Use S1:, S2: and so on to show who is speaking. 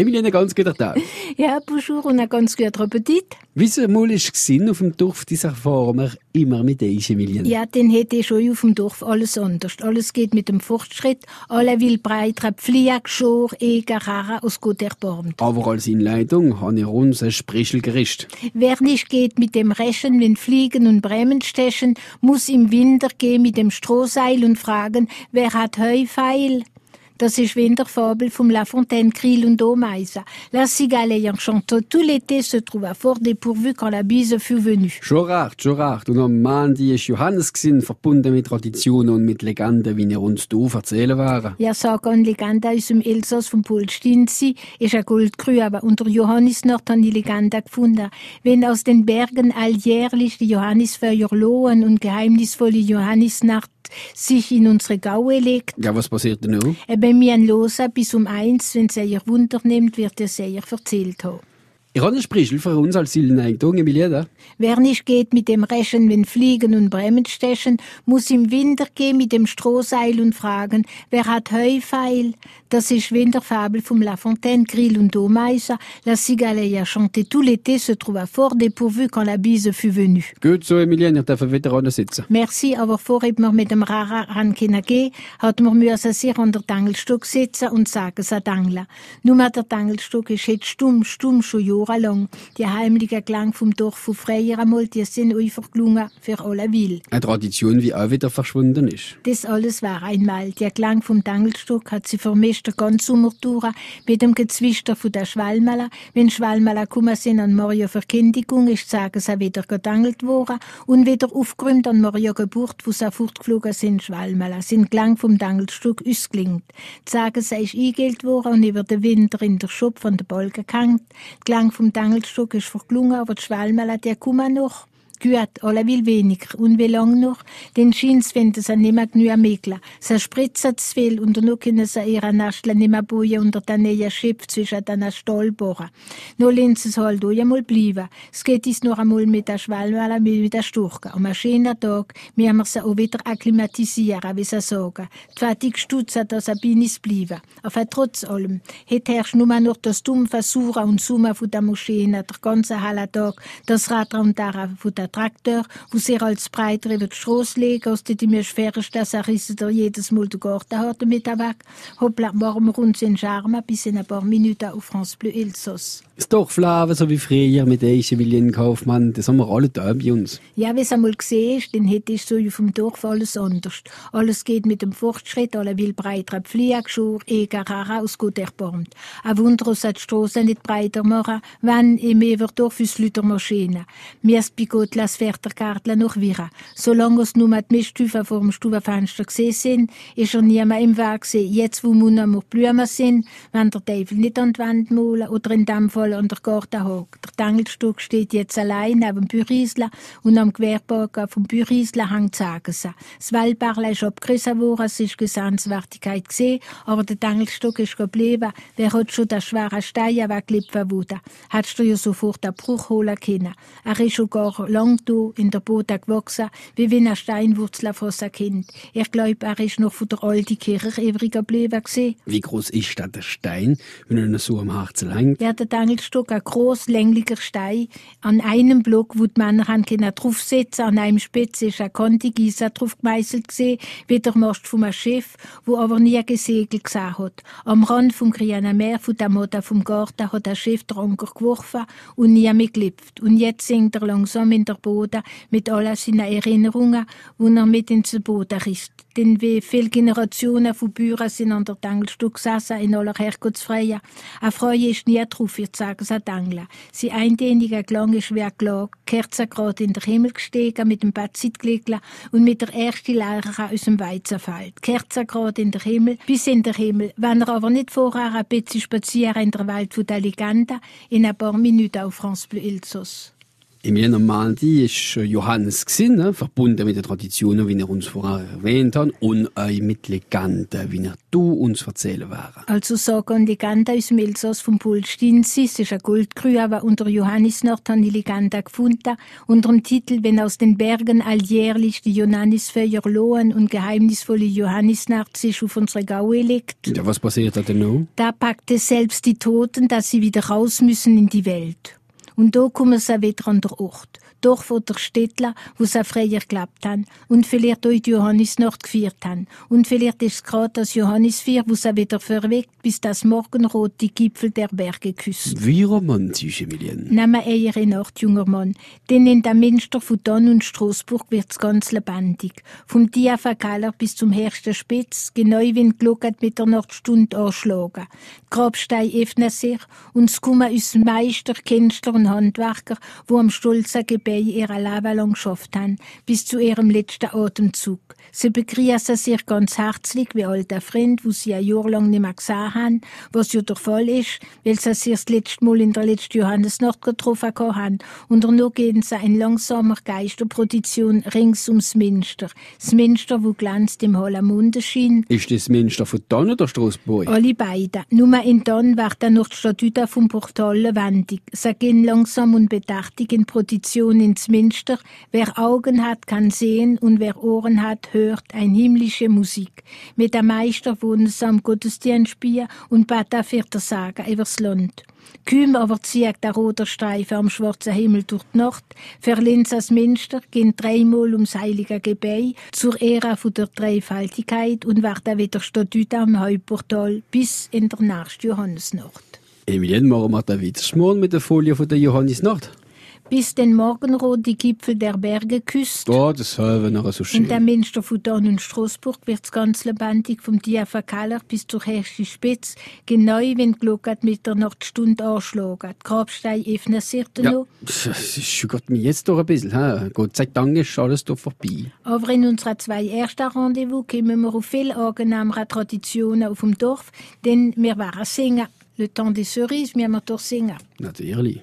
S1: Emilie, ganz guten Tag.
S2: Ja, bonjour und ein ganz guter Appetit.
S1: Wie es mal ist auf dem Dorf, diese erfahren wir immer mit dir, Emilie.
S2: Ja, den hätte ich schon auf dem Dorf alles anders. Alles geht mit dem Fortschritt. Alle will breiter Pflieg, Schor, Eger, Rara aus gut erbarmt.
S1: Aber als Inleitung habe ich uns ein Sprichel
S2: Wer nicht geht mit dem Rechen, wenn Fliegen und Bremen stechen, muss im Winter gehen mit dem Strohseil und fragen, wer hat Heufeil? Das ist wie in der Fabel vom La Fontaine, Krill und Ameisen. La cigale ayant chanté tout l'été se trouva fort dépourvu quand la bise fut venue.
S1: Schon recht, schon recht. Und am Mandi ist Johannes gewesen, verbunden mit Traditionen und mit Legenden, wie er uns hier erzählen werden.
S2: Ja, sag an Legende aus dem Elsass von Paul Stinzi ist ein Goldgrü, aber unter Johannes noch dann die Legende gefunden. Wenn aus den Bergen alljährlich die Johannisfeuer lohen und geheimnisvolle Johannisnacht sich in unsere Gaue legt.
S1: Ja, was passiert denn noch?
S2: Eben, wir losen bis um eins, wenn es ihr Wunder nimmt, wird er sehr erzählt haben.
S1: Ich habe einen Sprichel für uns als Silneigung, Emilia.
S2: Wer nicht geht mit dem Rechen, wenn Fliegen und Bremen stechen, muss im Winter gehen mit dem Strohseil und fragen, wer hat Heufeil? Das ist Winterfabel vom La Fontaine, Grill und Ameisen. La cigale a chanté tout l'été se trouva fort dépourvu quand la bise fut venue.
S1: Gut so, Emilia, ich darf wieder sitzen.
S2: Merci, aber vorher wir mit dem Rara rankina gehen, hat man müssen sich an der Tangelstock sitzen und sagen, sa Tangler. Nur der Tangelstock ist jetzt stumm, stumm schon jahrelang. Die heimliche Klang vom Dorf von Freier einmal, die sind einfach gelungen für alle Will.
S1: Eine Tradition, die auch wieder verschwunden ist.
S2: Das alles war einmal. Der Klang vom Tangelstock hat sie vermischt der ganze Sommer durch mit dem Gezwister von der Schwalmala. Wenn Schwalmala gekommen sind an Mario Verkündigung, ist sagen sie wieder getangelt worden und wieder aufgeräumt an Mario Geburt, wo sie fortgeflogen sind, Schwalmala. Sind Klang vom Tangelstock ausgelingt. Sagen sie ist eingegellt worden und über den Winter in der Schub von der Balken gehängt. Klang vom Tangelstock ist verklungen, aber die der kommt noch. Gut, alle will weniger. Und wie lang noch? Den Schins sie nicht mehr genug Mägler. Sie spritzen zu viel und dann können sie ihre Nastel nicht mehr bauen unter den neuen Schiff zwischen den Stahlbohren. Nur sie es halt auch einmal bleiben. Es geht uns noch einmal mit der Schwalwelle, mit der Sturke. Am schönen Tag müssen wir sie auch wieder akklimatisieren, wie sie sagen. Die Fatigue stutzen, dass sie bei uns bleiben. Aber trotz allem, heute herrscht nur noch das dumpfe Sauren und Summen von der Moschee, der ganze helle Tag, das Radar und Dara von der Traktor, wo sich als breiter über die Straße legen, aus die mir schwerst, dass er rissen jedes Mal den Garten hat mit weg. Hoppla, wir uns in Charme bis in ein paar Minuten auf France Bleu Elsass.
S1: Das Dorfleben, so wie früher mit Eichenwillen Kaufmann, das haben wir alle da bei uns.
S2: Ja, wie es einmal gesehen ist, dann so vom Dorf alles anders. Alles geht mit dem Fortschritt, alle will breiter Pflegeschur, Eger, aus gut erbarmt. Ein Wunder, dass die Straße nicht breiter machen, wenn im Everdorf ist Lüter Maschine. Mir ist bigot las Ferterkartle noch wieder. Solange es nur mit Mistüfer vor dem Stubenfenster gesehen sind, ist er niemand im Weg gesehen. Jetzt, wo Muna noch Blumen sind, wenn der Teufel nicht an die Wand malen oder in dem Fall an der Gartenhag. Der Tangelstock steht jetzt allein neben dem Bürisler und am Querbogen vom Bürisler hängt Zagense. Das Waldbarle ist abgerissen worden, es ist Gesanswertigkeit gesehen, aber der Tangelstock ist geblieben. Wer hat schon das schwere Stein weggelippt wurde, Hättest du ja sofort einen Bruch holen können. Er ist schon gar lang lang in der Boden gewachsen, wie wenn ein Steinwurzel von sein Kind. Ich glaube, er ist noch von der alten Kirche übrig geblieben.
S1: Wie groß ist da der Stein, wenn er so am Harzel hängt?
S2: Ja, der Tangelstock, ein groß, länglicher Stein. An einem Block, wo die Männer haben draufsetzen, an einem Spitz ist ein Kontigieser drauf gemeißelt gesehen, wie der Mast von einem Schiff, wo aber nie gesegelt gesehen hat. Am Rand vom Grünen Meer, von der Mutter vom Garten, hat ein Schiff den Anker geworfen und nie mehr gelippt. Und jetzt singt er langsam in der Boden mit all seinen Erinnerungen, die er mit ins Boden riss. Denn wie viele Generationen von Bürgern sind an der Tangelstück gesessen, in aller Herkunftsfreie. Eine Frau ist nie drauf, ihr sagen sie Tangeln. Sie eindänige Klang ist wie ein Klag, Kerzen gerade in den Himmel gestiegen, mit dem gelegt und mit der ersten Lehrer aus dem Weizenfeld. Kerzen gerade in den Himmel, bis in den Himmel. Wenn er aber nicht vorher ein bisschen spazieren in der Welt von der Legende, in ein paar Minuten auf France Bleu
S1: Im Jänner-Mandi ist Johannes gewesen, ne? verbunden mit den Traditionen, wie er uns vorher erwähnt hat, und auch mit Legenden, wie er du uns erzählen wäre.
S2: Also Sagen Legende aus dem Elsass vom Polstinsis ist eine Goldgrühe, aber unter Johannes Nord haben die Legende gefunden, unter dem Titel Wenn aus den Bergen alljährlich die Johannisfeuer lohen und geheimnisvolle Johannisnacht sich auf unsere Gaue legt.
S1: Ja, was passiert da denn noch?
S2: Da packt es selbst die Toten, dass sie wieder raus müssen in die Welt. Und da kommen sie wieder an der Ort. Doch von der Städtler, wo sie früher gelebt haben. Und vielleicht auch die Johannisnacht gefeiert haben. Und vielleicht ist es gerade das Johannisfeier, wo sie wieder verweckt, bis das Morgenrot die Gipfel der Berge küsst.
S1: Wie romantisch, Emilien.
S2: Nimm eher in Nacht, junger Mann. Denn in der Münster von Donn und Straßburg wird's ganz lebendig. Vom Diafakaler bis zum Hersten Spitz, genau wie ein Glocke mit der Nachtstunde anschlagen. Grabstein öffnen sich und es kommen uns Meister, Künstler und Handwerker, wo am stolzen Gebet ihrer Leben lang geschafft haben, bis zu ihrem letzten Atemzug. Sie begrüßen sich ganz herzlich wie alte Freunde, wo sie ein Jahr lang nicht mehr gesehen haben, was ja der Fall ist, weil sie sich das letzte Mal in der letzten Johannesnacht getroffen haben. Und danach gehen sie in langsamer Geisterprozession rings ums Münster. Das Münster, wo glänzt im hellen Mondenschein.
S1: Ist das Münster von Donn oder Straßburg?
S2: Alle beide. Nur in Donn werden noch die Statuten vom Portal lebendig. Sie gehen langsam und bedächtig in Prozession ins Münster. Wer Augen hat, kann sehen und wer Ohren hat, hört ein himmlische Musik. Mit der Meister wohnen sie am Gottesdienst spielen und beten für der Sagen übers Land. Kühm aber zieht der rote Streifen am schwarzen Himmel durch die Nacht, verlinst das Münster, gehen dreimal ums heilige Gebet zur Ehre von der Dreifaltigkeit und werden wieder Statut am Hauptportal bis in der nächsten Johannesnacht.
S1: Emilien, machen wir da wieder mal mit der Folie von der Johannisnacht.
S2: Bis den Morgenrot die Gipfel der Berge küsst.
S1: Oh, das hören nachher so schön.
S2: In der Münster von Donn und Straßburg wird's ganz lebendig vom Diafakaler bis zur Herrsche Spitz, genau wenn die Glocke mit der Nachtstunde anschlagen. Die Grabsteine öffnen sich dann
S1: Ja,
S2: noch.
S1: das schüttelt mich jetzt doch ein bisschen. He? Gott sei Dank ist alles doch vorbei.
S2: Aber in unseren zwei ersten Rendezvous kommen wir auf viel angenehmere Traditionen auf dem Dorf, denn wir waren singen. Le temps des cerises, wir haben doch singen.
S1: Natürlich.